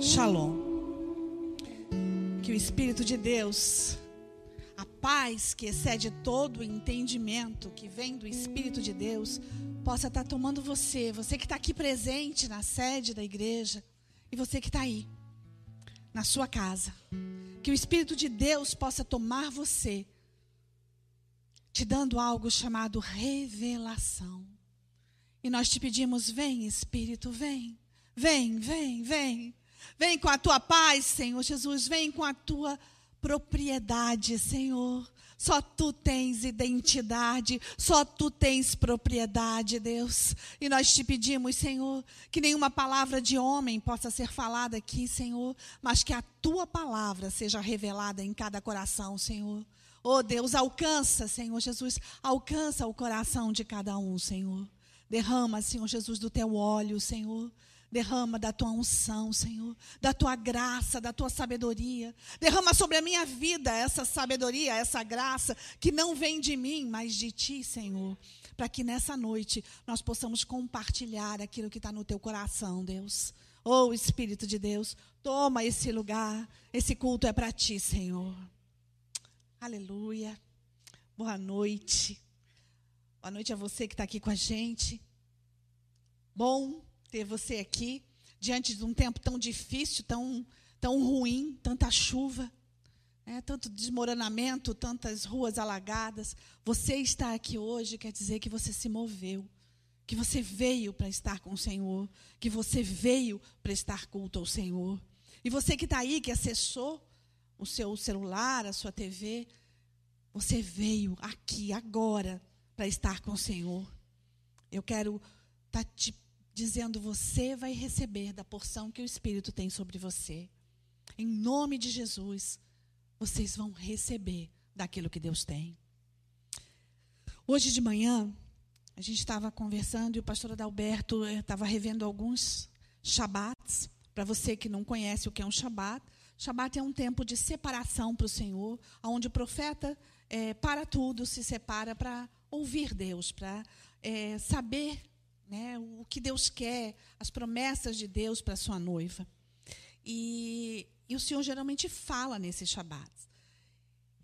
Shalom. Que o Espírito de Deus, a paz que excede todo o entendimento que vem do Espírito de Deus, possa estar tomando você, você que está aqui presente na sede da igreja, e você que está aí, na sua casa. Que o Espírito de Deus possa tomar você, te dando algo chamado revelação. E nós te pedimos: vem, Espírito, vem, vem, vem, vem. Vem com a tua paz, Senhor Jesus. Vem com a tua propriedade, Senhor. Só tu tens identidade, só tu tens propriedade, Deus. E nós te pedimos, Senhor, que nenhuma palavra de homem possa ser falada aqui, Senhor, mas que a tua palavra seja revelada em cada coração, Senhor. Oh Deus, alcança, Senhor Jesus, alcança o coração de cada um, Senhor. Derrama, Senhor Jesus, do teu óleo, Senhor. Derrama da tua unção, Senhor, da tua graça, da tua sabedoria. Derrama sobre a minha vida essa sabedoria, essa graça que não vem de mim, mas de ti, Senhor. Para que nessa noite nós possamos compartilhar aquilo que está no teu coração, Deus. Oh, Espírito de Deus, toma esse lugar. Esse culto é para ti, Senhor. Aleluia. Boa noite. Boa noite a você que está aqui com a gente. Bom ter você aqui diante de um tempo tão difícil, tão, tão ruim, tanta chuva, né, tanto desmoronamento, tantas ruas alagadas. Você está aqui hoje quer dizer que você se moveu, que você veio para estar com o Senhor, que você veio para estar culto ao Senhor. E você que está aí, que acessou o seu celular, a sua TV, você veio aqui agora para estar com o Senhor. Eu quero estar tá te dizendo: você vai receber da porção que o Espírito tem sobre você. Em nome de Jesus, vocês vão receber daquilo que Deus tem. Hoje de manhã, a gente estava conversando e o pastor Adalberto estava revendo alguns Shabats. Para você que não conhece o que é um Shabat, Shabat é um tempo de separação para o Senhor, onde o profeta é, para tudo, se separa para ouvir Deus, para é, saber né, o que Deus quer, as promessas de Deus para sua noiva. E, e, o Senhor geralmente fala nesse Shabat.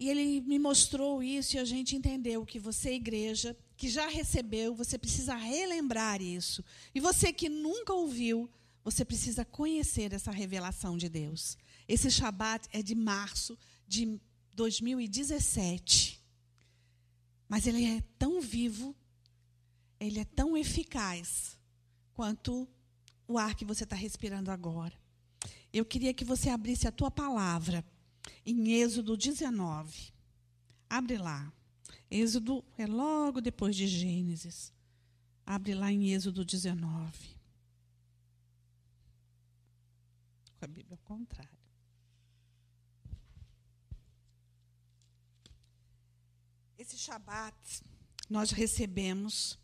E ele me mostrou isso e a gente entendeu que você, igreja, que já recebeu, você precisa relembrar isso. E você que nunca ouviu, você precisa conhecer essa revelação de Deus. Esse Shabat é de março de 2017. Mas ele é tão vivo ele é tão eficaz quanto o ar que você está respirando agora. Eu queria que você abrisse a tua palavra em Êxodo 19. Abre lá. Êxodo é logo depois de Gênesis. Abre lá em Êxodo 19. Com a Bíblia ao contrário. Esse Shabat nós recebemos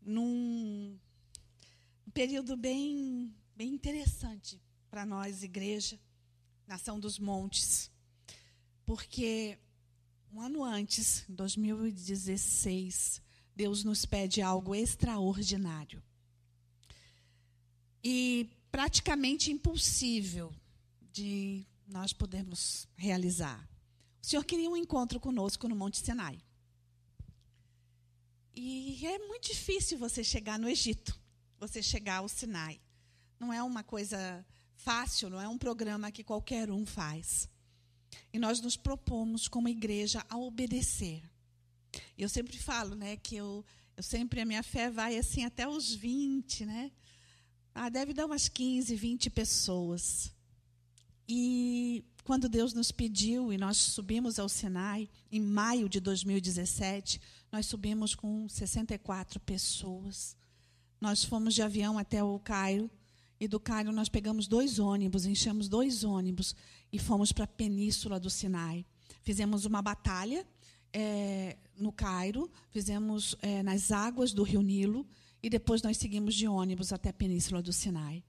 num período bem, bem interessante para nós, igreja, Nação dos Montes, porque um ano antes, em 2016, Deus nos pede algo extraordinário. E praticamente impossível de nós podermos realizar. O Senhor queria um encontro conosco no Monte Sinai. E é muito difícil você chegar no Egito, você chegar ao Sinai. Não é uma coisa fácil, não é um programa que qualquer um faz. E nós nos propomos como igreja a obedecer. Eu sempre falo, né, que eu, eu sempre a minha fé vai assim até os 20, né? Ah, deve dar umas 15, 20 pessoas. E quando Deus nos pediu e nós subimos ao Sinai em maio de 2017, nós subimos com 64 pessoas. Nós fomos de avião até o Cairo. E do Cairo nós pegamos dois ônibus, enchemos dois ônibus e fomos para a península do Sinai. Fizemos uma batalha é, no Cairo, fizemos é, nas águas do rio Nilo e depois nós seguimos de ônibus até a península do Sinai.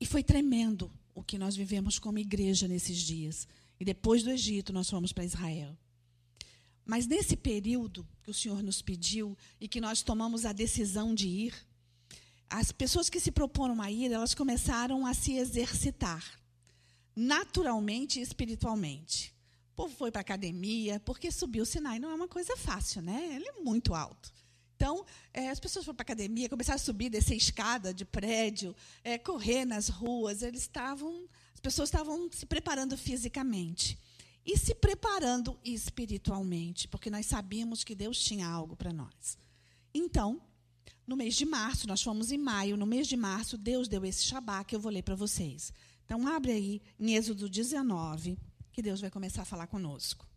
E foi tremendo o que nós vivemos como igreja nesses dias. E depois do Egito nós fomos para Israel. Mas nesse período que o Senhor nos pediu e que nós tomamos a decisão de ir, as pessoas que se proporam a ir, elas começaram a se exercitar, naturalmente e espiritualmente. O povo foi para a academia, porque subir o Sinai não é uma coisa fácil, né? Ele é muito alto. Então, é, as pessoas foram para a academia, começaram a subir, descer escada de prédio, é, correr nas ruas. Eles estavam, as pessoas estavam se preparando fisicamente e se preparando espiritualmente, porque nós sabíamos que Deus tinha algo para nós. Então, no mês de março, nós fomos em maio, no mês de março, Deus deu esse Shabá que eu vou ler para vocês. Então, abre aí em Êxodo 19, que Deus vai começar a falar conosco.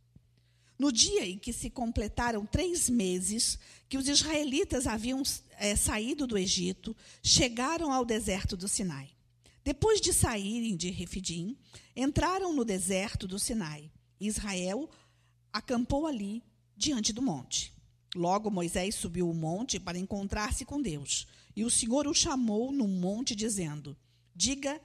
No dia em que se completaram três meses que os israelitas haviam é, saído do Egito, chegaram ao deserto do Sinai. Depois de saírem de Refidim, entraram no deserto do Sinai. Israel acampou ali, diante do monte. Logo Moisés subiu o monte para encontrar-se com Deus. E o Senhor o chamou no monte, dizendo: Diga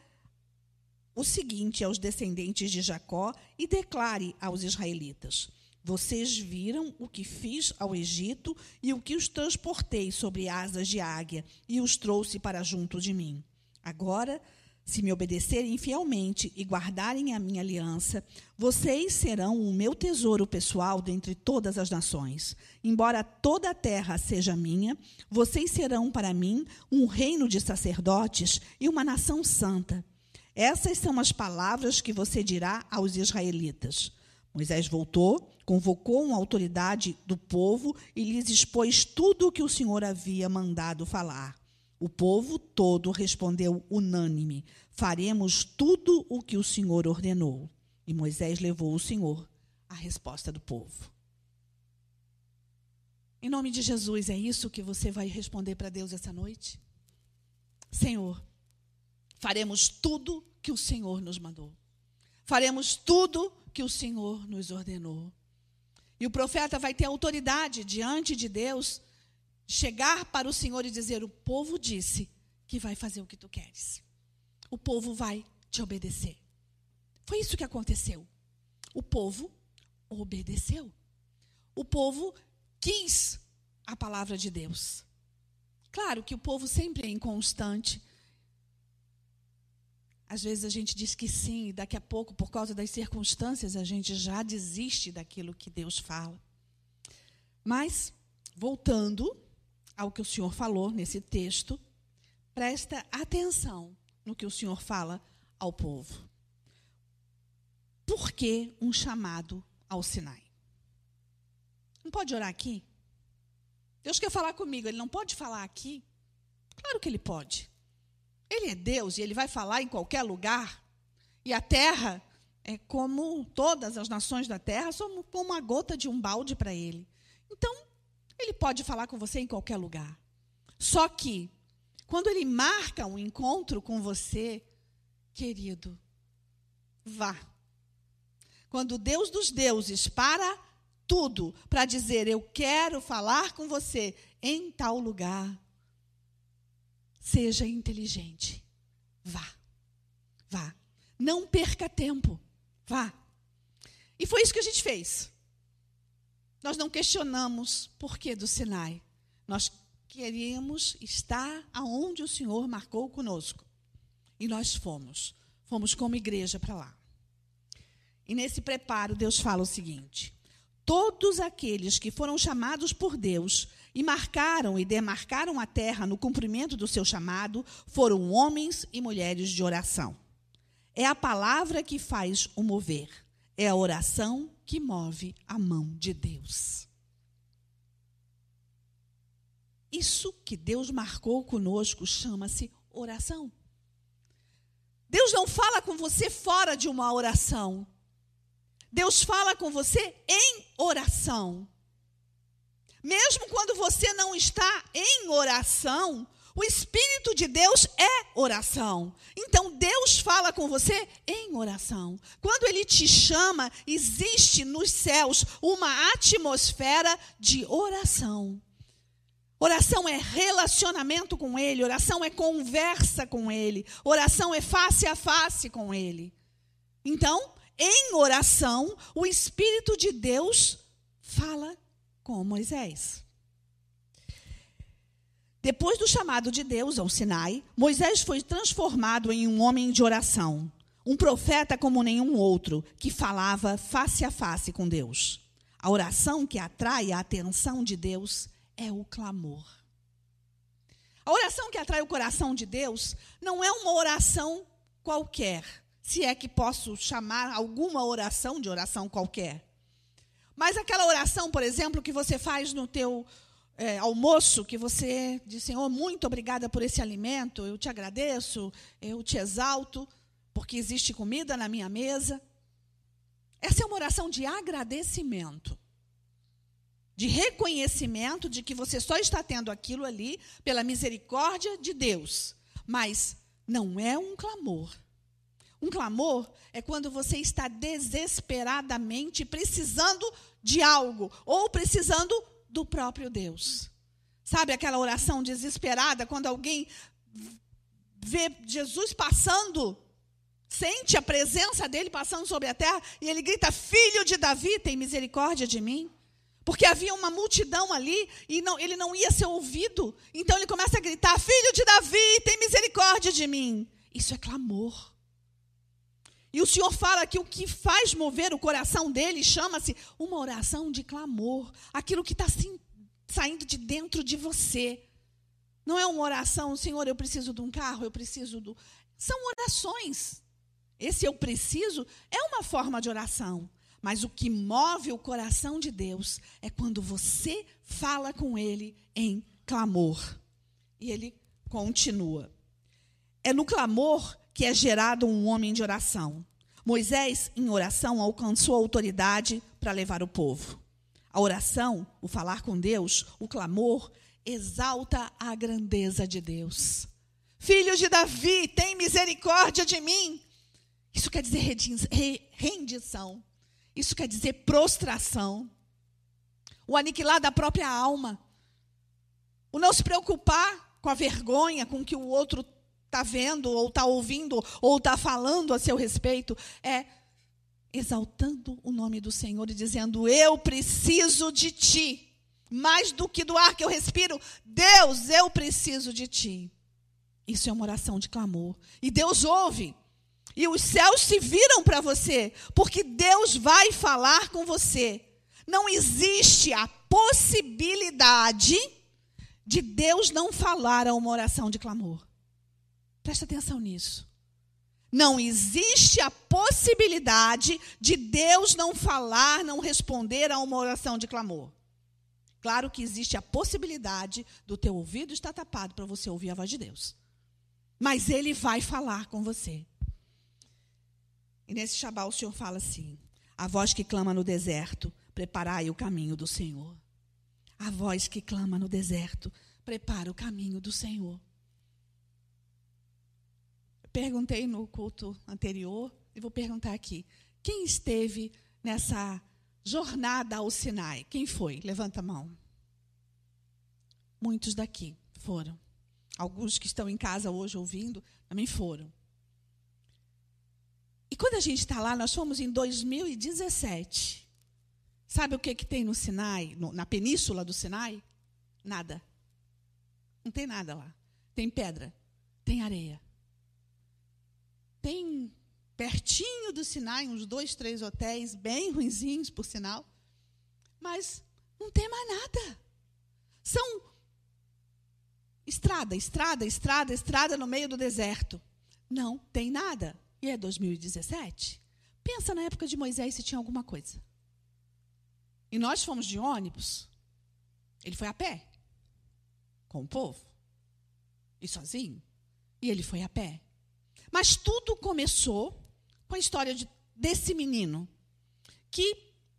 o seguinte aos descendentes de Jacó e declare aos israelitas: vocês viram o que fiz ao Egito e o que os transportei sobre asas de águia e os trouxe para junto de mim. Agora, se me obedecerem fielmente e guardarem a minha aliança, vocês serão o meu tesouro pessoal dentre todas as nações. Embora toda a terra seja minha, vocês serão para mim um reino de sacerdotes e uma nação santa. Essas são as palavras que você dirá aos israelitas. Moisés voltou convocou uma autoridade do povo e lhes expôs tudo o que o Senhor havia mandado falar. O povo todo respondeu unânime: Faremos tudo o que o Senhor ordenou. E Moisés levou o Senhor a resposta do povo. Em nome de Jesus, é isso que você vai responder para Deus essa noite? Senhor, faremos tudo que o Senhor nos mandou. Faremos tudo que o Senhor nos ordenou. E o profeta vai ter autoridade diante de Deus, chegar para o Senhor e dizer: O povo disse que vai fazer o que tu queres. O povo vai te obedecer. Foi isso que aconteceu. O povo obedeceu. O povo quis a palavra de Deus. Claro que o povo sempre é inconstante, às vezes a gente diz que sim, e daqui a pouco, por causa das circunstâncias, a gente já desiste daquilo que Deus fala. Mas, voltando ao que o Senhor falou nesse texto, presta atenção no que o Senhor fala ao povo. Por que um chamado ao Sinai? Não pode orar aqui? Deus quer falar comigo, ele não pode falar aqui? Claro que ele pode. Ele é Deus e ele vai falar em qualquer lugar. E a terra é como todas as nações da terra, somos como uma gota de um balde para ele. Então, ele pode falar com você em qualquer lugar. Só que, quando ele marca um encontro com você, querido, vá. Quando Deus dos deuses para tudo para dizer: Eu quero falar com você em tal lugar, Seja inteligente. Vá. Vá. Não perca tempo. Vá. E foi isso que a gente fez. Nós não questionamos por que do Sinai. Nós queríamos estar aonde o Senhor marcou conosco. E nós fomos. Fomos como igreja para lá. E nesse preparo, Deus fala o seguinte: Todos aqueles que foram chamados por Deus e marcaram e demarcaram a terra no cumprimento do seu chamado foram homens e mulheres de oração. É a palavra que faz o mover, é a oração que move a mão de Deus. Isso que Deus marcou conosco chama-se oração. Deus não fala com você fora de uma oração. Deus fala com você em oração. Mesmo quando você não está em oração, o Espírito de Deus é oração. Então Deus fala com você em oração. Quando Ele te chama, existe nos céus uma atmosfera de oração. Oração é relacionamento com Ele, oração é conversa com Ele, oração é face a face com Ele. Então, em oração, o Espírito de Deus fala com Moisés. Depois do chamado de Deus ao Sinai, Moisés foi transformado em um homem de oração, um profeta como nenhum outro, que falava face a face com Deus. A oração que atrai a atenção de Deus é o clamor. A oração que atrai o coração de Deus não é uma oração qualquer, se é que posso chamar alguma oração de oração qualquer. Mas aquela oração, por exemplo, que você faz no teu é, almoço, que você diz, Senhor, muito obrigada por esse alimento, eu te agradeço, eu te exalto, porque existe comida na minha mesa. Essa é uma oração de agradecimento, de reconhecimento de que você só está tendo aquilo ali pela misericórdia de Deus, mas não é um clamor. Um clamor é quando você está desesperadamente precisando de algo ou precisando do próprio Deus. Sabe aquela oração desesperada quando alguém vê Jesus passando, sente a presença dele passando sobre a terra e ele grita: Filho de Davi, tem misericórdia de mim? Porque havia uma multidão ali e não, ele não ia ser ouvido. Então ele começa a gritar: Filho de Davi, tem misericórdia de mim. Isso é clamor. E o Senhor fala que o que faz mover o coração dele chama-se uma oração de clamor. Aquilo que está saindo de dentro de você. Não é uma oração, Senhor, eu preciso de um carro, eu preciso do. São orações. Esse eu preciso é uma forma de oração. Mas o que move o coração de Deus é quando você fala com Ele em clamor. E ele continua. É no clamor que é gerado um homem de oração. Moisés, em oração, alcançou a autoridade para levar o povo. A oração, o falar com Deus, o clamor, exalta a grandeza de Deus. Filho de Davi, tem misericórdia de mim. Isso quer dizer rendição. Isso quer dizer prostração. O aniquilar da própria alma. O não se preocupar com a vergonha com que o outro está vendo, ou está ouvindo, ou está falando a seu respeito, é exaltando o nome do Senhor e dizendo: Eu preciso de ti. Mais do que do ar que eu respiro, Deus, eu preciso de ti. Isso é uma oração de clamor. E Deus ouve. E os céus se viram para você, porque Deus vai falar com você. Não existe a possibilidade de Deus não falar a uma oração de clamor. Presta atenção nisso. Não existe a possibilidade de Deus não falar, não responder a uma oração de clamor. Claro que existe a possibilidade do teu ouvido estar tapado para você ouvir a voz de Deus. Mas ele vai falar com você. E nesse Shabá o Senhor fala assim: a voz que clama no deserto, preparai o caminho do Senhor. A voz que clama no deserto, prepara o caminho do Senhor perguntei no culto anterior e vou perguntar aqui. Quem esteve nessa jornada ao Sinai? Quem foi? Levanta a mão. Muitos daqui foram. Alguns que estão em casa hoje ouvindo também foram. E quando a gente está lá, nós fomos em 2017. Sabe o que, que tem no Sinai, no, na península do Sinai? Nada. Não tem nada lá. Tem pedra, tem areia. Tem pertinho do Sinai uns dois, três hotéis, bem ruinzinhos, por sinal. Mas não tem mais nada. São estrada, estrada, estrada, estrada no meio do deserto. Não tem nada. E é 2017. Pensa na época de Moisés se tinha alguma coisa. E nós fomos de ônibus. Ele foi a pé. Com o povo. E sozinho. E ele foi a pé. Mas tudo começou com a história de, desse menino, que,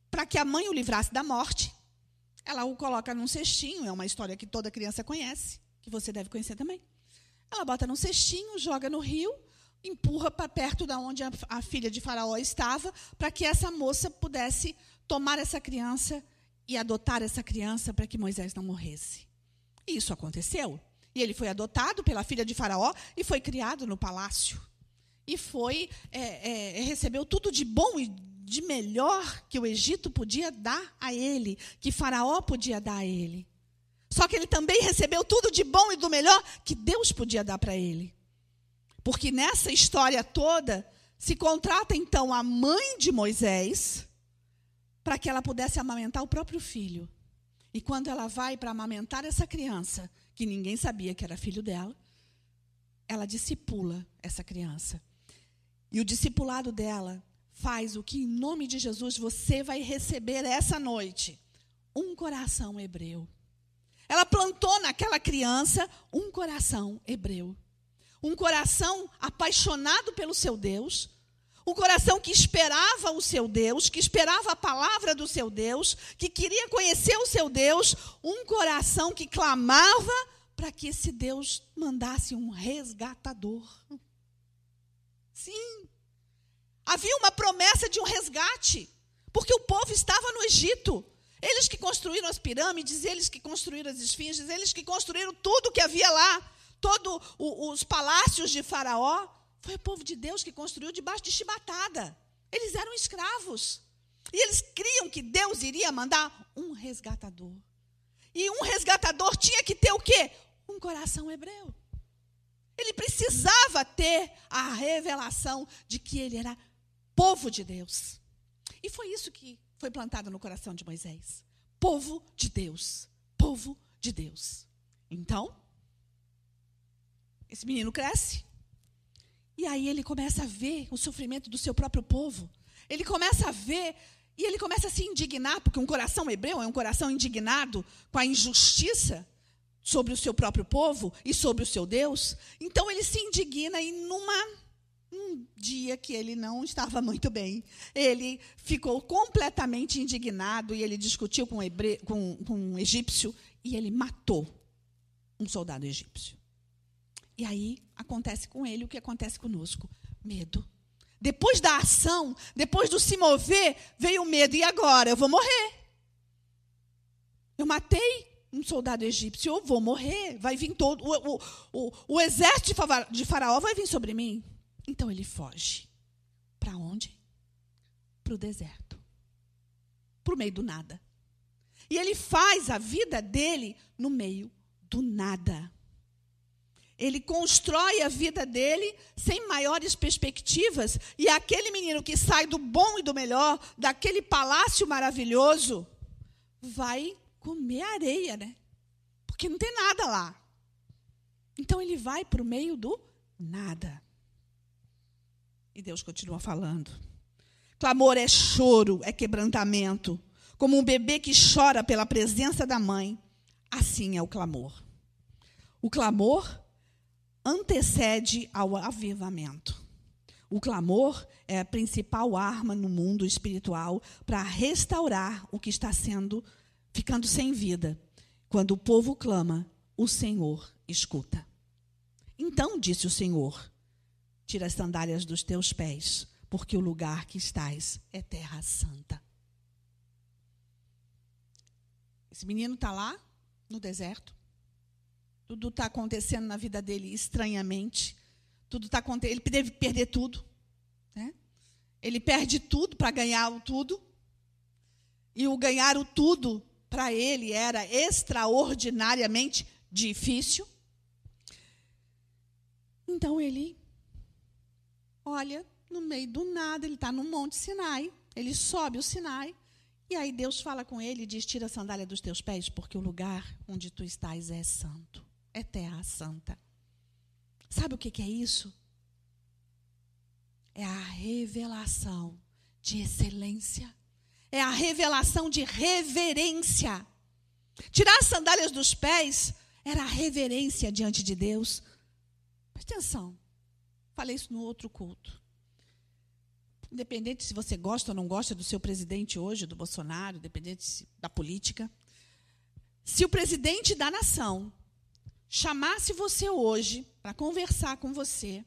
para que a mãe o livrasse da morte, ela o coloca num cestinho, é uma história que toda criança conhece, que você deve conhecer também. Ela bota num cestinho, joga no rio, empurra para perto da onde a, a filha de Faraó estava, para que essa moça pudesse tomar essa criança e adotar essa criança para que Moisés não morresse. E isso aconteceu. E ele foi adotado pela filha de Faraó e foi criado no palácio. E foi, é, é, recebeu tudo de bom e de melhor que o Egito podia dar a ele, que Faraó podia dar a ele. Só que ele também recebeu tudo de bom e do melhor que Deus podia dar para ele. Porque nessa história toda, se contrata então a mãe de Moisés para que ela pudesse amamentar o próprio filho. E quando ela vai para amamentar essa criança, que ninguém sabia que era filho dela, ela discipula essa criança. E o discipulado dela faz o que, em nome de Jesus, você vai receber essa noite: um coração hebreu. Ela plantou naquela criança um coração hebreu. Um coração apaixonado pelo seu Deus, um coração que esperava o seu Deus, que esperava a palavra do seu Deus, que queria conhecer o seu Deus, um coração que clamava para que esse Deus mandasse um resgatador. Sim. Havia uma promessa de um resgate, porque o povo estava no Egito. Eles que construíram as pirâmides, eles que construíram as esfinges, eles que construíram tudo que havia lá todos os palácios de Faraó, foi o povo de Deus que construiu debaixo de chibatada. Eles eram escravos. E eles criam que Deus iria mandar um resgatador. E um resgatador tinha que ter o quê? Um coração hebreu. Ele precisava ter a revelação de que ele era povo de Deus. E foi isso que foi plantado no coração de Moisés. Povo de Deus. Povo de Deus. Então, esse menino cresce. E aí ele começa a ver o sofrimento do seu próprio povo. Ele começa a ver e ele começa a se indignar, porque um coração hebreu é um coração indignado com a injustiça sobre o seu próprio povo e sobre o seu Deus. Então ele se indigna e numa um dia que ele não estava muito bem, ele ficou completamente indignado e ele discutiu com, hebre... com, com um egípcio e ele matou um soldado egípcio. E aí acontece com ele o que acontece conosco: medo. Depois da ação, depois do se mover, veio o medo. E agora? Eu vou morrer. Eu matei um soldado egípcio, eu vou morrer. Vai vir todo. O, o, o, o exército de Faraó vai vir sobre mim. Então ele foge. Para onde? Para o deserto. Para o meio do nada. E ele faz a vida dele no meio do nada. Ele constrói a vida dele sem maiores perspectivas. E aquele menino que sai do bom e do melhor, daquele palácio maravilhoso, vai comer areia, né? Porque não tem nada lá. Então ele vai para o meio do nada. E Deus continua falando. Clamor é choro, é quebrantamento. Como um bebê que chora pela presença da mãe, assim é o clamor. O clamor antecede ao avivamento. O clamor é a principal arma no mundo espiritual para restaurar o que está sendo ficando sem vida. Quando o povo clama, o Senhor escuta. Então disse o Senhor: Tira as sandálias dos teus pés, porque o lugar que estás é terra santa. Esse menino está lá no deserto. Tudo está acontecendo na vida dele estranhamente. Tudo tá Ele deve perder tudo. Né? Ele perde tudo para ganhar o tudo. E o ganhar o tudo para ele era extraordinariamente difícil. Então ele olha no meio do nada, ele está no Monte Sinai, ele sobe o Sinai, e aí Deus fala com ele e diz: Tira a sandália dos teus pés, porque o lugar onde tu estás é santo é terra santa. Sabe o que é isso? É a revelação de excelência. É a revelação de reverência. Tirar as sandálias dos pés era a reverência diante de Deus. Presta atenção. Falei isso no outro culto. Independente se você gosta ou não gosta do seu presidente hoje, do Bolsonaro, independente da política, se o presidente da nação chamasse você hoje para conversar com você,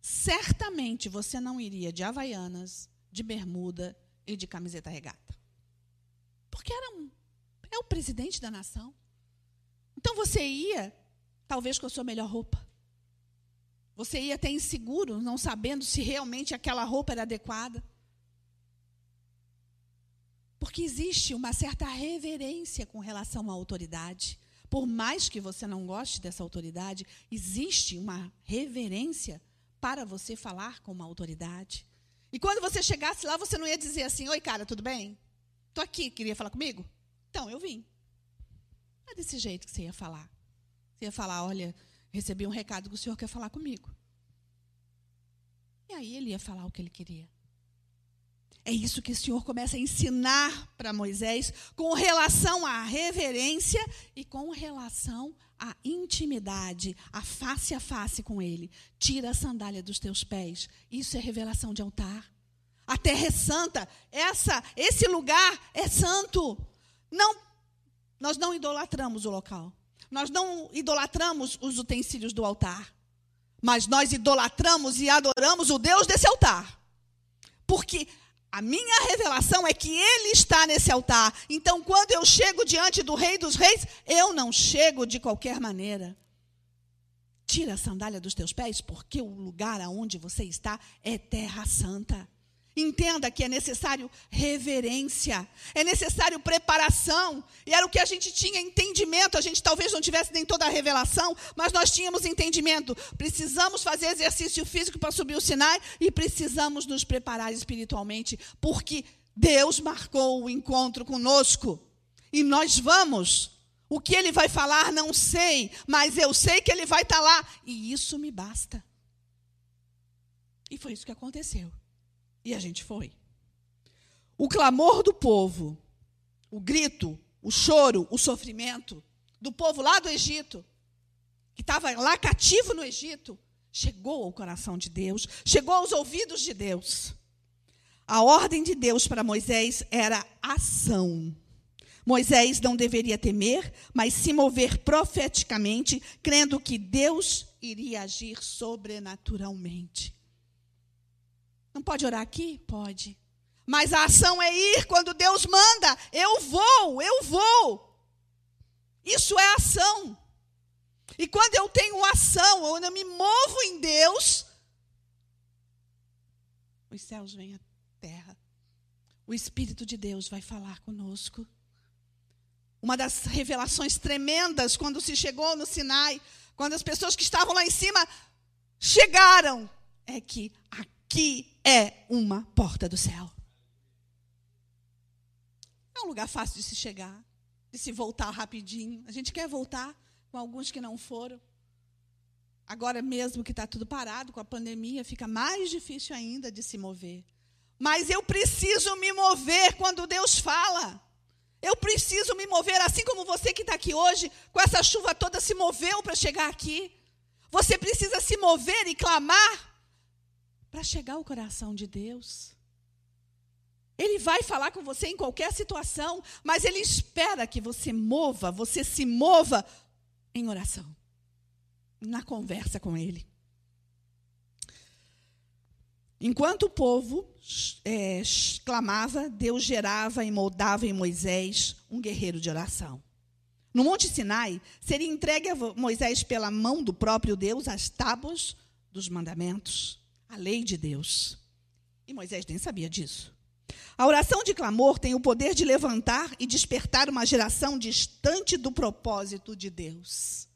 certamente você não iria de havaianas, de bermuda e de camiseta regata. Porque era um, é o presidente da nação. Então você ia, talvez com a sua melhor roupa. Você ia até inseguro, não sabendo se realmente aquela roupa era adequada. Porque existe uma certa reverência com relação à autoridade. Por mais que você não goste dessa autoridade, existe uma reverência para você falar com uma autoridade. E quando você chegasse lá, você não ia dizer assim: Oi, cara, tudo bem? Estou aqui, queria falar comigo? Então, eu vim. Não é desse jeito que você ia falar. Você ia falar: Olha, recebi um recado que o senhor quer falar comigo. E aí ele ia falar o que ele queria. É isso que o Senhor começa a ensinar para Moisés com relação à reverência e com relação à intimidade, a face a face com Ele. Tira a sandália dos teus pés. Isso é revelação de altar. A terra é santa. Essa, esse lugar é santo. Não, nós não idolatramos o local. Nós não idolatramos os utensílios do altar. Mas nós idolatramos e adoramos o Deus desse altar. Porque a minha revelação é que Ele está nesse altar. Então, quando eu chego diante do Rei dos Reis, eu não chego de qualquer maneira. Tira a sandália dos teus pés, porque o lugar aonde você está é terra santa. Entenda que é necessário reverência, é necessário preparação. E era o que a gente tinha entendimento. A gente talvez não tivesse nem toda a revelação, mas nós tínhamos entendimento. Precisamos fazer exercício físico para subir o Sinai e precisamos nos preparar espiritualmente, porque Deus marcou o encontro conosco. E nós vamos. O que ele vai falar, não sei, mas eu sei que ele vai estar lá. E isso me basta. E foi isso que aconteceu. E a gente foi. O clamor do povo, o grito, o choro, o sofrimento do povo lá do Egito, que estava lá cativo no Egito, chegou ao coração de Deus, chegou aos ouvidos de Deus. A ordem de Deus para Moisés era ação. Moisés não deveria temer, mas se mover profeticamente, crendo que Deus iria agir sobrenaturalmente. Não pode orar aqui? Pode. Mas a ação é ir quando Deus manda. Eu vou, eu vou. Isso é ação. E quando eu tenho ação, quando eu me movo em Deus, os céus vêm à terra. O Espírito de Deus vai falar conosco. Uma das revelações tremendas quando se chegou no Sinai, quando as pessoas que estavam lá em cima chegaram, é que aqui é uma porta do céu. É um lugar fácil de se chegar, de se voltar rapidinho. A gente quer voltar com alguns que não foram. Agora mesmo que está tudo parado com a pandemia, fica mais difícil ainda de se mover. Mas eu preciso me mover quando Deus fala. Eu preciso me mover, assim como você que está aqui hoje, com essa chuva toda, se moveu para chegar aqui. Você precisa se mover e clamar para chegar ao coração de Deus. Ele vai falar com você em qualquer situação, mas ele espera que você mova, você se mova em oração, na conversa com ele. Enquanto o povo é, clamava, Deus gerava e moldava em Moisés um guerreiro de oração. No Monte Sinai, seria entregue a Moisés pela mão do próprio Deus as tábuas dos mandamentos a lei de Deus. E Moisés nem sabia disso. A oração de clamor tem o poder de levantar e despertar uma geração distante do propósito de Deus.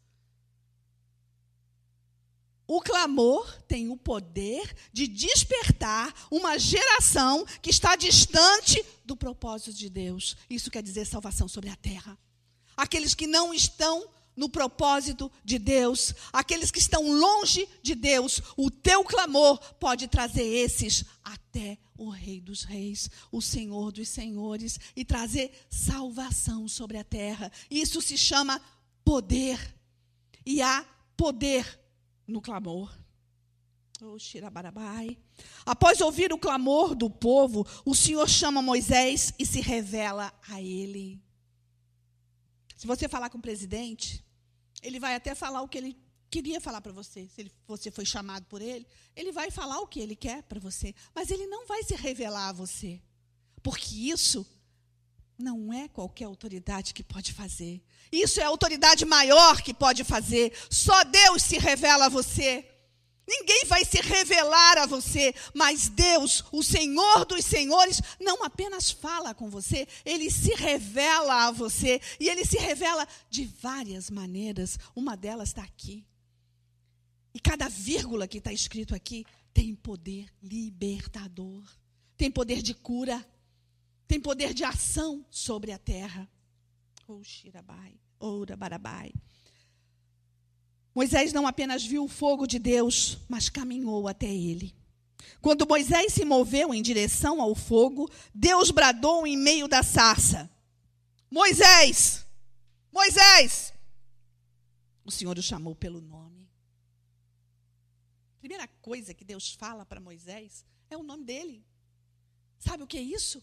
O clamor tem o poder de despertar uma geração que está distante do propósito de Deus. Isso quer dizer salvação sobre a terra. Aqueles que não estão no propósito de Deus, aqueles que estão longe de Deus, o teu clamor pode trazer esses até o Rei dos Reis, o Senhor dos Senhores, e trazer salvação sobre a terra. Isso se chama poder. E há poder no clamor. Oh, Após ouvir o clamor do povo, o Senhor chama Moisés e se revela a ele. Se você falar com o presidente, ele vai até falar o que ele queria falar para você. Se ele, você foi chamado por ele, ele vai falar o que ele quer para você. Mas ele não vai se revelar a você. Porque isso não é qualquer autoridade que pode fazer. Isso é a autoridade maior que pode fazer. Só Deus se revela a você. Ninguém vai se revelar a você, mas Deus, o Senhor dos Senhores, não apenas fala com você, ele se revela a você. E ele se revela de várias maneiras. Uma delas está aqui. E cada vírgula que está escrito aqui tem poder libertador, tem poder de cura, tem poder de ação sobre a terra. Ou Shirabai, Oura Barabai. Moisés não apenas viu o fogo de Deus, mas caminhou até ele. Quando Moisés se moveu em direção ao fogo, Deus bradou em meio da sarça: Moisés! Moisés! O Senhor o chamou pelo nome. A primeira coisa que Deus fala para Moisés é o nome dele. Sabe o que é isso?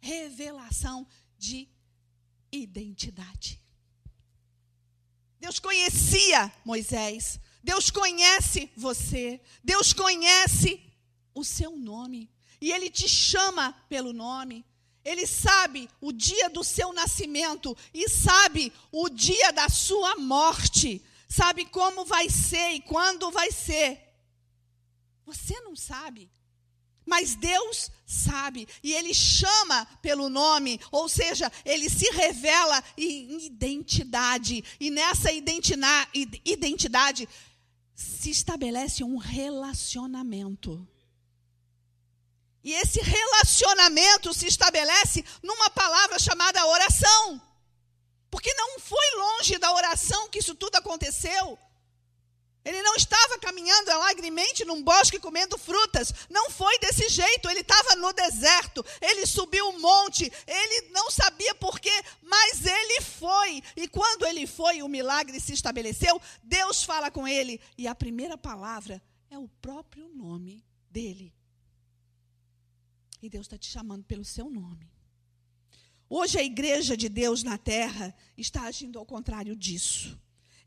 Revelação de identidade. Deus conhecia Moisés. Deus conhece você. Deus conhece o seu nome. E Ele te chama pelo nome. Ele sabe o dia do seu nascimento e sabe o dia da sua morte. Sabe como vai ser e quando vai ser. Você não sabe. Mas Deus sabe e ele chama pelo nome, ou seja, ele se revela em identidade. E nessa identidade se estabelece um relacionamento. E esse relacionamento se estabelece numa palavra chamada oração. Porque não foi longe da oração que isso tudo aconteceu. Ele não estava caminhando alegremente num bosque comendo frutas. Não foi desse jeito. Ele estava no deserto. Ele subiu um monte. Ele não sabia porquê, mas ele foi. E quando ele foi, o milagre se estabeleceu. Deus fala com ele. E a primeira palavra é o próprio nome dele. E Deus está te chamando pelo seu nome. Hoje a igreja de Deus na terra está agindo ao contrário disso.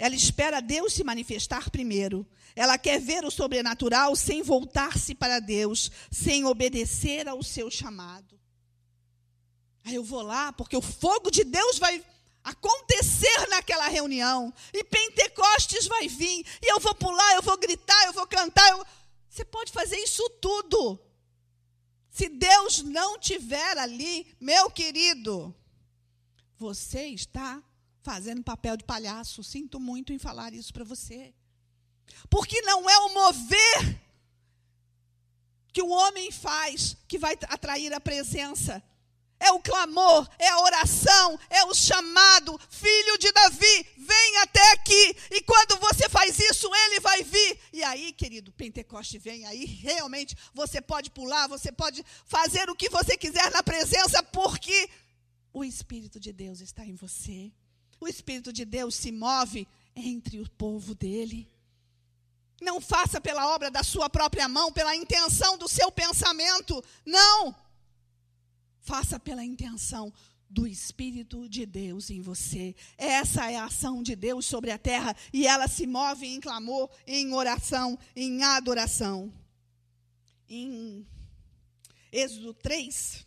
Ela espera Deus se manifestar primeiro. Ela quer ver o sobrenatural sem voltar-se para Deus, sem obedecer ao seu chamado. Aí eu vou lá porque o fogo de Deus vai acontecer naquela reunião. E Pentecostes vai vir. E eu vou pular, eu vou gritar, eu vou cantar. Eu... Você pode fazer isso tudo. Se Deus não tiver ali, meu querido, você está fazendo papel de palhaço. Sinto muito em falar isso para você. Porque não é o mover que o homem faz que vai atrair a presença. É o clamor, é a oração, é o chamado. Filho de Davi, vem até aqui. E quando você faz isso, ele vai vir. E aí, querido, Pentecoste vem. Aí realmente você pode pular, você pode fazer o que você quiser na presença, porque o Espírito de Deus está em você o Espírito de Deus se move entre o povo dele. Não faça pela obra da sua própria mão, pela intenção do seu pensamento. Não! Faça pela intenção do Espírito de Deus em você. Essa é a ação de Deus sobre a terra e ela se move em clamor, em oração, em adoração. Em Êxodo 3,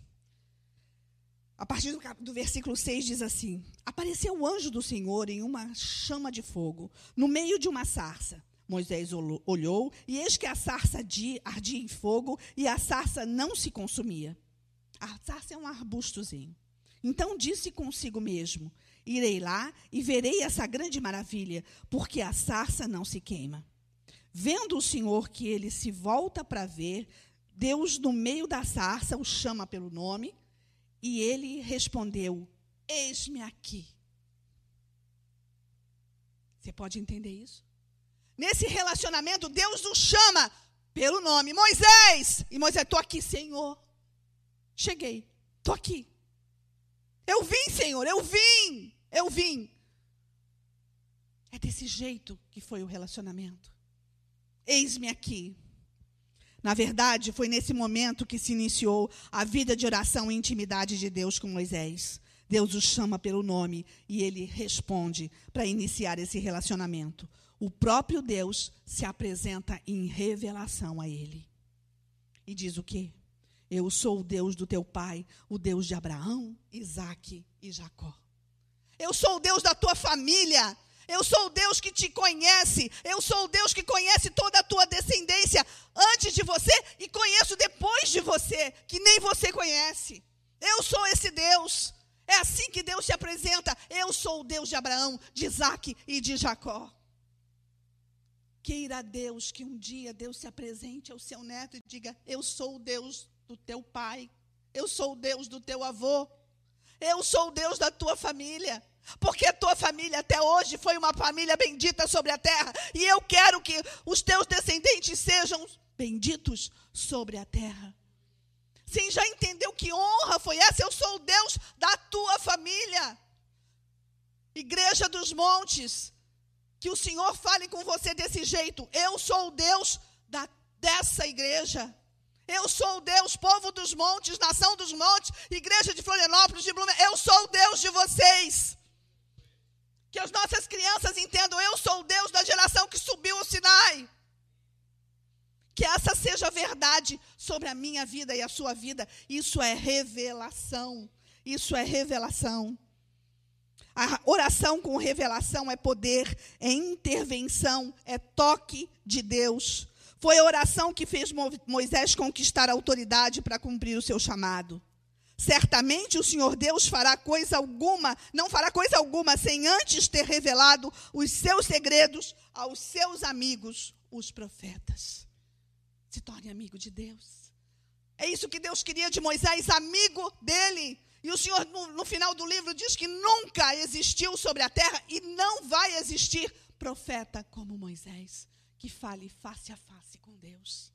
a partir do, do, versículo 6 diz assim: Apareceu o anjo do Senhor em uma chama de fogo, no meio de uma sarça. Moisés olhou, e eis que a sarça ardia em fogo, e a sarça não se consumia. A sarça é um arbustozinho. Então disse consigo mesmo: Irei lá e verei essa grande maravilha, porque a sarça não se queima. Vendo o Senhor que ele se volta para ver, Deus, no meio da sarça, o chama pelo nome e ele respondeu: Eis-me aqui. Você pode entender isso? Nesse relacionamento, Deus o chama pelo nome: Moisés. E Moisés, estou aqui, Senhor. Cheguei, estou aqui. Eu vim, Senhor, eu vim, eu vim. É desse jeito que foi o relacionamento. Eis-me aqui. Na verdade, foi nesse momento que se iniciou a vida de oração e intimidade de Deus com Moisés. Deus o chama pelo nome e ele responde para iniciar esse relacionamento. O próprio Deus se apresenta em revelação a ele. E diz o quê? Eu sou o Deus do teu pai, o Deus de Abraão, Isaque e Jacó. Eu sou o Deus da tua família. Eu sou o Deus que te conhece. Eu sou o Deus que conhece toda a tua descendência antes de você e conheço depois de você, que nem você conhece. Eu sou esse Deus. É assim que Deus se apresenta. Eu sou o Deus de Abraão, de Isaac e de Jacó. Queira Deus que um dia Deus se apresente ao seu neto e diga: Eu sou o Deus do teu pai. Eu sou o Deus do teu avô. Eu sou o Deus da tua família. Porque a tua família até hoje foi uma família bendita sobre a terra. E eu quero que os teus descendentes sejam benditos sobre a terra. Sim, já entendeu que honra foi essa? Eu sou o Deus da tua família. Igreja dos Montes, que o Senhor fale com você desse jeito. Eu sou o Deus da, dessa igreja. Eu sou o Deus, povo dos montes, nação dos montes, igreja de Florianópolis, de Blumenau. Eu sou o Deus de vocês. Que as nossas crianças entendam, eu sou o Deus da geração que subiu o Sinai. Que essa seja a verdade sobre a minha vida e a sua vida. Isso é revelação. Isso é revelação. A oração com revelação é poder, é intervenção, é toque de Deus. Foi a oração que fez Moisés conquistar a autoridade para cumprir o seu chamado. Certamente o Senhor Deus fará coisa alguma, não fará coisa alguma sem antes ter revelado os seus segredos aos seus amigos, os profetas. Se torne amigo de Deus. É isso que Deus queria de Moisés, amigo dele. E o Senhor, no, no final do livro, diz que nunca existiu sobre a terra e não vai existir profeta como Moisés que fale face a face com Deus.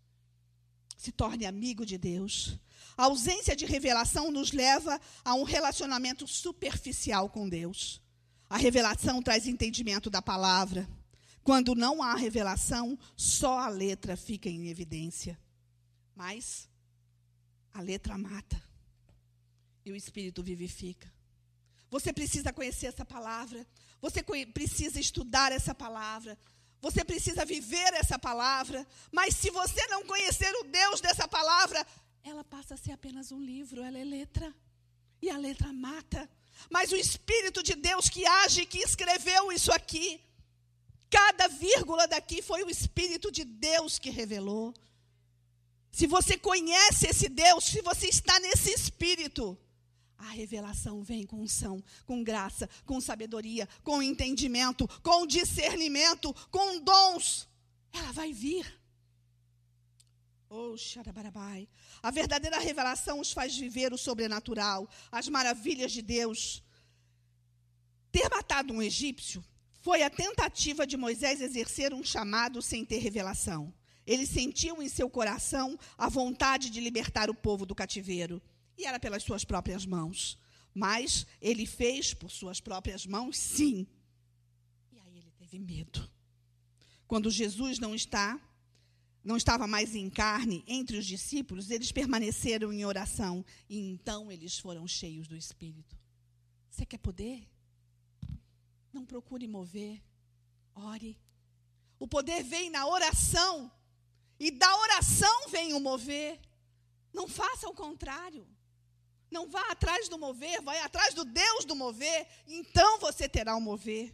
Se torne amigo de Deus. A ausência de revelação nos leva a um relacionamento superficial com Deus. A revelação traz entendimento da palavra. Quando não há revelação, só a letra fica em evidência. Mas a letra mata e o espírito vivifica. Você precisa conhecer essa palavra. Você precisa estudar essa palavra. Você precisa viver essa palavra. Mas se você não conhecer o Deus dessa palavra, ela passa a ser apenas um livro, ela é letra. E a letra mata. Mas o Espírito de Deus que age, que escreveu isso aqui, cada vírgula daqui foi o Espírito de Deus que revelou. Se você conhece esse Deus, se você está nesse Espírito, a revelação vem com unção, com graça, com sabedoria, com entendimento, com discernimento, com dons. Ela vai vir. Oh. A verdadeira revelação os faz viver o sobrenatural, as maravilhas de Deus. Ter matado um egípcio foi a tentativa de Moisés exercer um chamado sem ter revelação. Ele sentiu em seu coração a vontade de libertar o povo do cativeiro e era pelas suas próprias mãos. Mas ele fez por suas próprias mãos, sim. E aí ele teve medo. Quando Jesus não está, não estava mais em carne entre os discípulos, eles permaneceram em oração e então eles foram cheios do Espírito. Você quer poder? Não procure mover, ore. O poder vem na oração e da oração vem o mover. Não faça o contrário. Não vá atrás do mover, vai atrás do Deus do mover, então você terá o mover.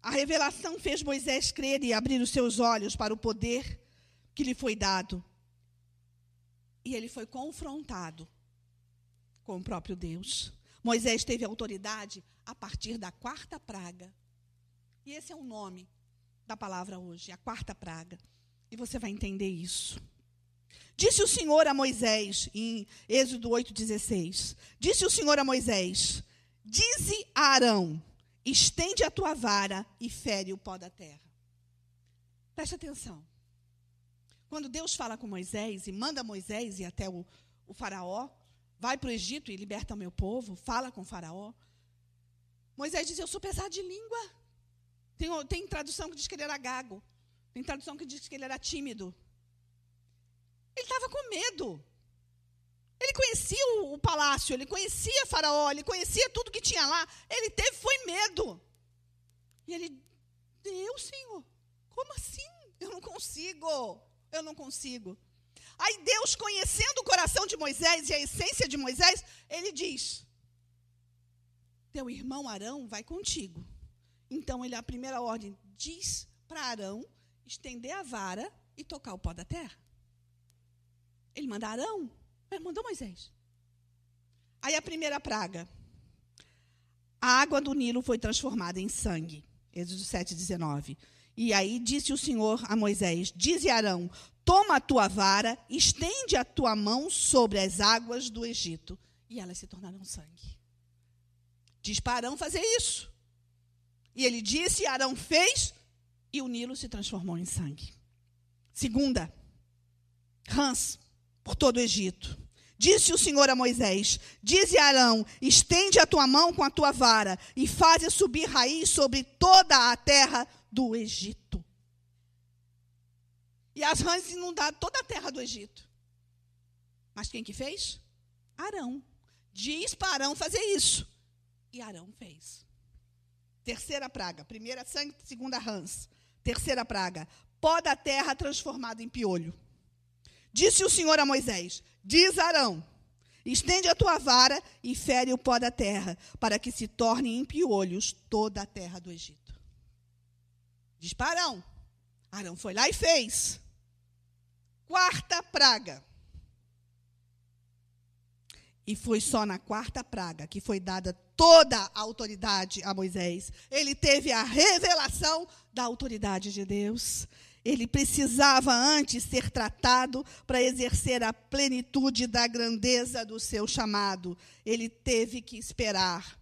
A revelação fez Moisés crer e abrir os seus olhos para o poder que lhe foi dado. E ele foi confrontado com o próprio Deus. Moisés teve autoridade a partir da quarta praga. E esse é o nome da palavra hoje, a quarta praga. E você vai entender isso. Disse o Senhor a Moisés, em Êxodo 8,16: Disse o Senhor a Moisés: Dize a Arão: estende a tua vara e fere o pó da terra. Preste atenção. Quando Deus fala com Moisés e manda Moisés ir até o, o Faraó, vai para o Egito e liberta o meu povo, fala com Faraó. Moisés diz: Eu sou pesado de língua. Tem, tem tradução que diz que ele era gago. Tem tradução que diz que ele era tímido. Ele estava com medo. Ele conhecia o, o, palácio, ele conhecia Faraó, ele conhecia tudo que tinha lá. Ele teve, foi medo. E ele, Deus, Senhor, como assim? Eu não consigo, eu não consigo. Aí Deus, conhecendo o coração de Moisés e a essência de Moisés, ele diz: Teu irmão Arão vai contigo. Então, ele, a primeira ordem diz para Arão estender a vara e tocar o pó da terra. Ele manda Arão, mas mandou Moisés. Aí a primeira praga. A água do Nilo foi transformada em sangue. Êxodo 7, 19. E aí disse o Senhor a Moisés: Dize Arão: Toma a tua vara, estende a tua mão sobre as águas do Egito, e elas se tornarão sangue. Diz para Arão fazer isso. E ele disse, e Arão fez, e o Nilo se transformou em sangue. Segunda, rãs por todo o Egito. Disse o Senhor a Moisés: Dize a Arão: estende a tua mão com a tua vara e faze subir raiz sobre toda a terra do Egito. E as rãs inundaram toda a terra do Egito. Mas quem que fez? Arão. Diz para Arão fazer isso. E Arão fez. Terceira praga. Primeira sangue, segunda rãs. Terceira praga. Pó da terra transformado em piolho. Disse o Senhor a Moisés: Diz Arão: Estende a tua vara e fere o pó da terra, para que se torne em piolhos toda a terra do Egito. Diz para Arão. Arão foi lá e fez. Quarta praga. E foi só na quarta praga que foi dada toda a autoridade a Moisés. Ele teve a revelação da autoridade de Deus. Ele precisava antes ser tratado para exercer a plenitude da grandeza do seu chamado. Ele teve que esperar.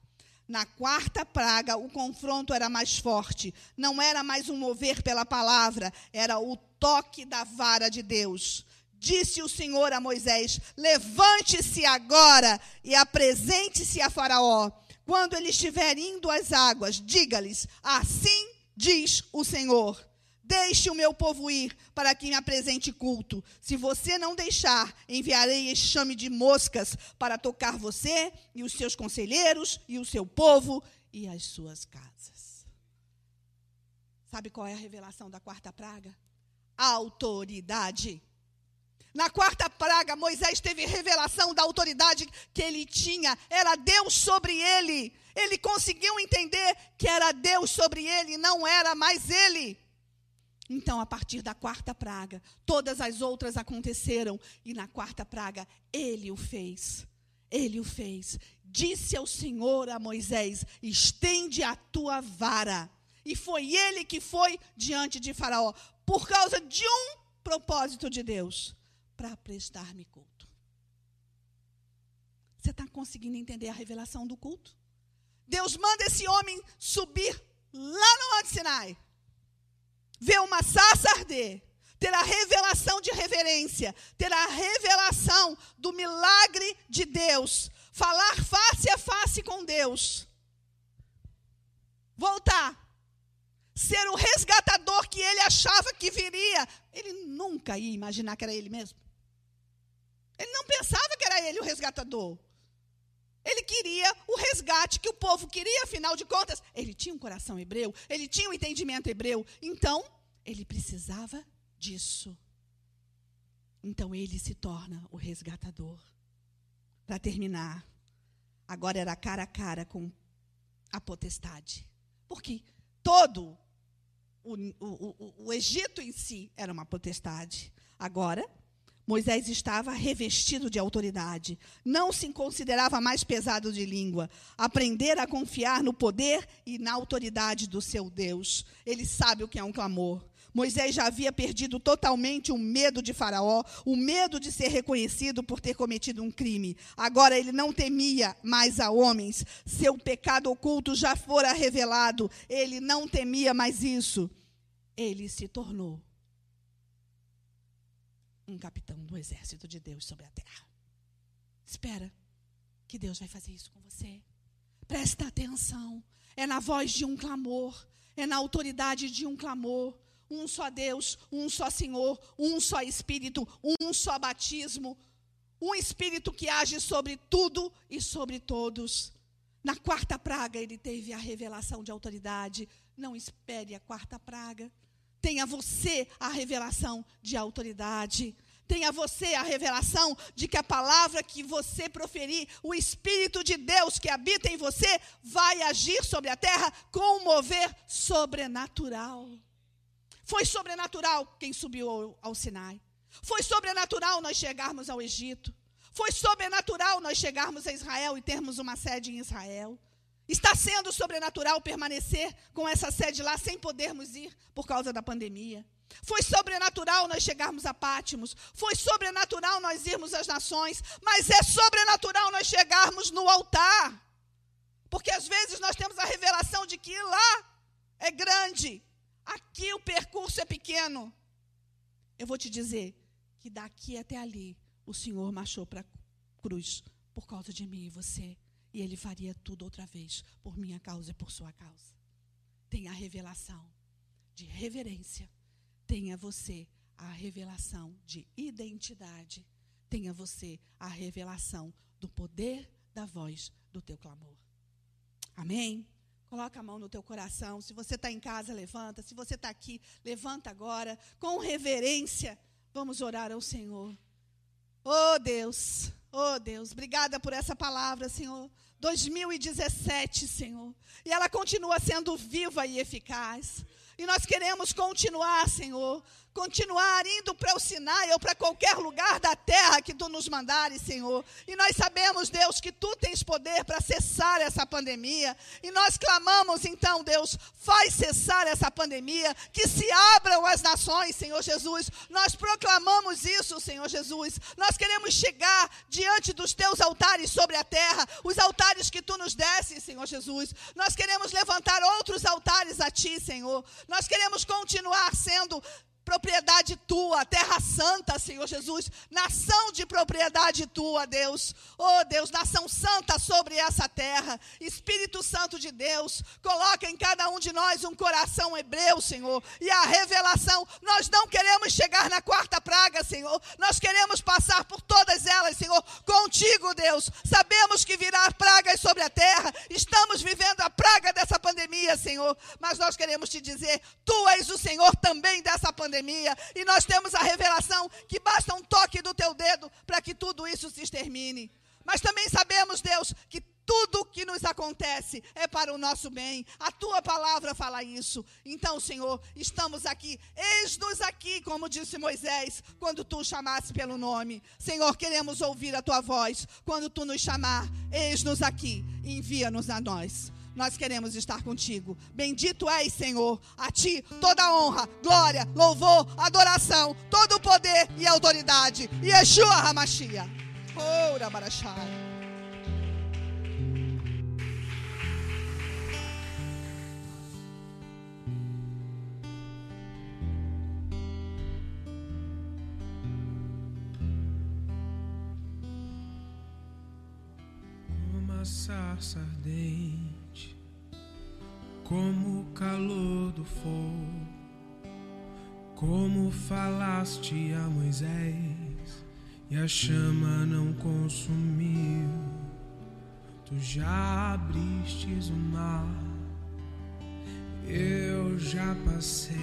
Na quarta praga, o confronto era mais forte. Não era mais um mover pela palavra, era o toque da vara de Deus. Disse o Senhor a Moisés: Levante-se agora e apresente-se a Faraó. Quando ele estiver indo às águas, diga-lhes: Assim diz o Senhor. Deixe o meu povo ir, para que me apresente culto. Se você não deixar, enviarei enxame de moscas para tocar você e os seus conselheiros e o seu povo e as suas casas. Sabe qual é a revelação da quarta praga? Autoridade. Na quarta praga, Moisés teve revelação da autoridade que ele tinha. Era Deus sobre ele. Ele conseguiu entender que era Deus sobre ele, não era mais ele. Então, a partir da quarta praga, todas as outras aconteceram. E na quarta praga, ele o fez. Ele o fez. Disse ao Senhor a Moisés: estende a tua vara. E foi ele que foi diante de Faraó, por causa de um propósito de Deus para prestar-me culto. Você está conseguindo entender a revelação do culto? Deus manda esse homem subir lá no Monte Sinai, ver uma sarça arder, ter a revelação de reverência, ter a revelação do milagre de Deus, falar face a face com Deus, voltar, ser o resgatador que ele achava que viria. Ele nunca ia imaginar que era ele mesmo. Ele não pensava que era ele o resgatador. Ele queria o resgate que o povo queria, afinal de contas, ele tinha um coração hebreu, ele tinha um entendimento hebreu. Então, ele precisava disso. Então, ele se torna o resgatador. Para terminar, agora era cara a cara com a potestade. Porque todo o, o, o, o Egito em si era uma potestade. Agora, Moisés estava revestido de autoridade, não se considerava mais pesado de língua. Aprender a confiar no poder e na autoridade do seu Deus. Ele sabe o que é um clamor. Moisés já havia perdido totalmente o medo de Faraó, o medo de ser reconhecido por ter cometido um crime. Agora ele não temia mais a homens. Seu pecado oculto já fora revelado. Ele não temia mais isso. Ele se tornou um capitão do exército de Deus sobre a terra. Espera, que Deus vai fazer isso com você. Presta atenção. É na voz de um clamor, é na autoridade de um clamor. Um só Deus, um só Senhor, um só Espírito, um só batismo. Um Espírito que age sobre tudo e sobre todos. Na quarta praga, ele teve a revelação de autoridade. Não espere a quarta praga tenha você a revelação de autoridade. Tenha você a revelação de que a palavra que você proferir, o Espírito de Deus que habita em você, vai agir sobre a terra com um mover sobrenatural. Foi sobrenatural quem subiu ao, ao Sinai. Foi sobrenatural nós chegarmos ao Egito. Foi sobrenatural nós chegarmos a Israel e termos uma sede em Israel. Está sendo sobrenatural permanecer com essa sede lá sem podermos ir por causa da pandemia. Foi sobrenatural nós chegarmos a Pátimos. Foi sobrenatural nós irmos às nações. Mas é sobrenatural nós chegarmos no altar. Porque às vezes nós temos a revelação de que lá é grande, aqui o percurso é pequeno. Eu vou te dizer que daqui até ali o Senhor marchou para a cruz por causa de mim e você. E Ele faria tudo outra vez por minha causa e por sua causa. Tenha a revelação de reverência Tenha você a revelação de identidade. Tenha você a revelação do poder da voz do teu clamor. Amém? Coloca a mão no teu coração. Se você está em casa, levanta. Se você está aqui, levanta agora. Com reverência, vamos orar ao Senhor. Oh Deus, oh Deus, obrigada por essa palavra, Senhor. 2017, Senhor. E ela continua sendo viva e eficaz. E nós queremos continuar, Senhor, continuar indo para o Sinai ou para qualquer lugar da terra que tu nos mandares, Senhor. E nós sabemos, Deus, que tu tens poder para cessar essa pandemia. E nós clamamos, então, Deus, faz cessar essa pandemia, que se abram as nações, Senhor Jesus. Nós proclamamos isso, Senhor Jesus. Nós queremos chegar diante dos teus altares sobre a terra, os altares que tu nos desses, Senhor Jesus. Nós queremos levantar outros altares a ti, Senhor. Nós queremos continuar sendo propriedade tua, terra santa, Senhor Jesus, nação de propriedade tua, Deus. Oh, Deus, nação santa sobre essa terra. Espírito Santo de Deus, coloca em cada um de nós um coração hebreu, Senhor, e a revelação. Nós não queremos chegar na quarta praga, Senhor. Nós queremos passar por todas elas, Senhor, contigo, Deus. Sabemos que virá pragas sobre a terra. Estamos vivendo a praga dessa pandemia, Senhor, mas nós queremos te dizer, tu és o Senhor também dessa pandemia pandemia. E nós temos a revelação que basta um toque do teu dedo para que tudo isso se extermine. Mas também sabemos, Deus, que tudo que nos acontece é para o nosso bem. A tua palavra fala isso. Então, Senhor, estamos aqui. Eis-nos aqui, como disse Moisés, quando tu chamasse pelo nome. Senhor, queremos ouvir a tua voz. Quando tu nos chamar, eis-nos aqui. Envia-nos a nós nós queremos estar contigo. Bendito és, Senhor. A ti toda honra, glória, louvor, adoração, todo o poder e autoridade. Yeshua Hamashia. Ora, Barachai. Fogo, como falaste a Moisés, e a chama não consumiu. Tu já abristes o mar, eu já passei,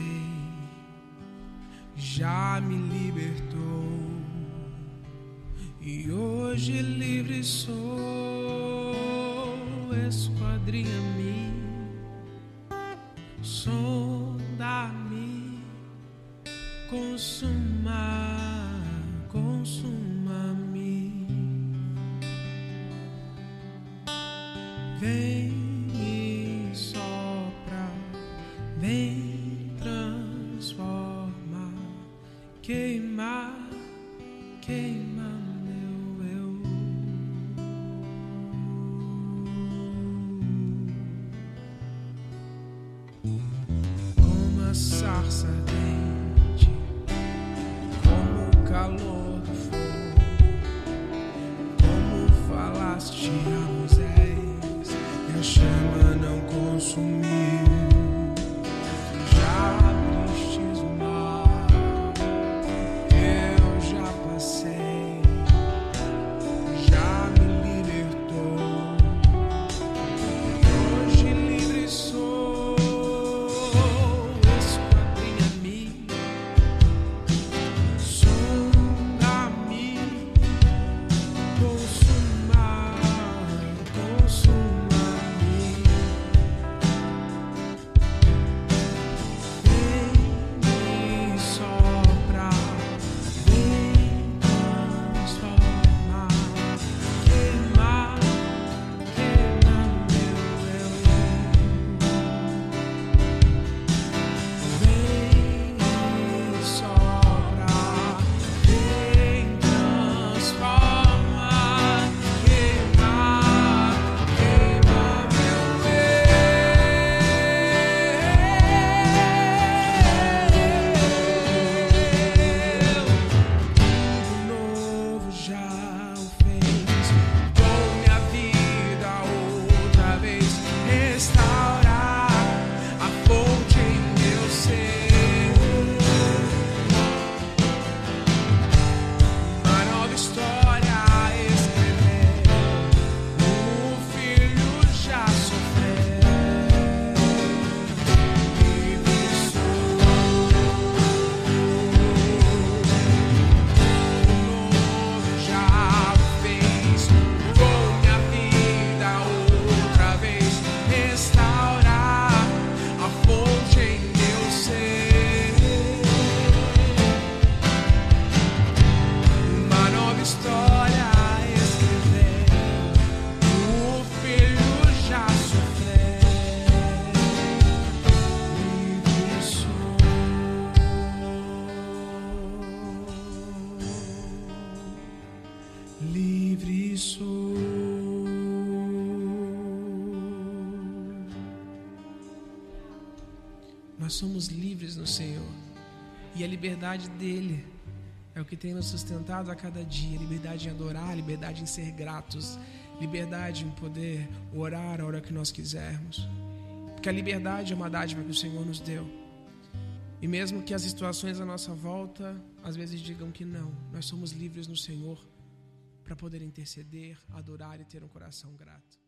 já me libertou, e hoje livre sou, esquadrinha-me sonda-me, consuma, consuma-me. Vem sarça ardente, como o calor. Somos livres no Senhor. E a liberdade dele é o que tem nos sustentado a cada dia. Liberdade em adorar, liberdade em ser gratos, liberdade em poder orar a hora que nós quisermos. Porque a liberdade é uma dádiva que o Senhor nos deu. E mesmo que as situações à nossa volta às vezes digam que não, nós somos livres no Senhor para poder interceder, adorar e ter um coração grato.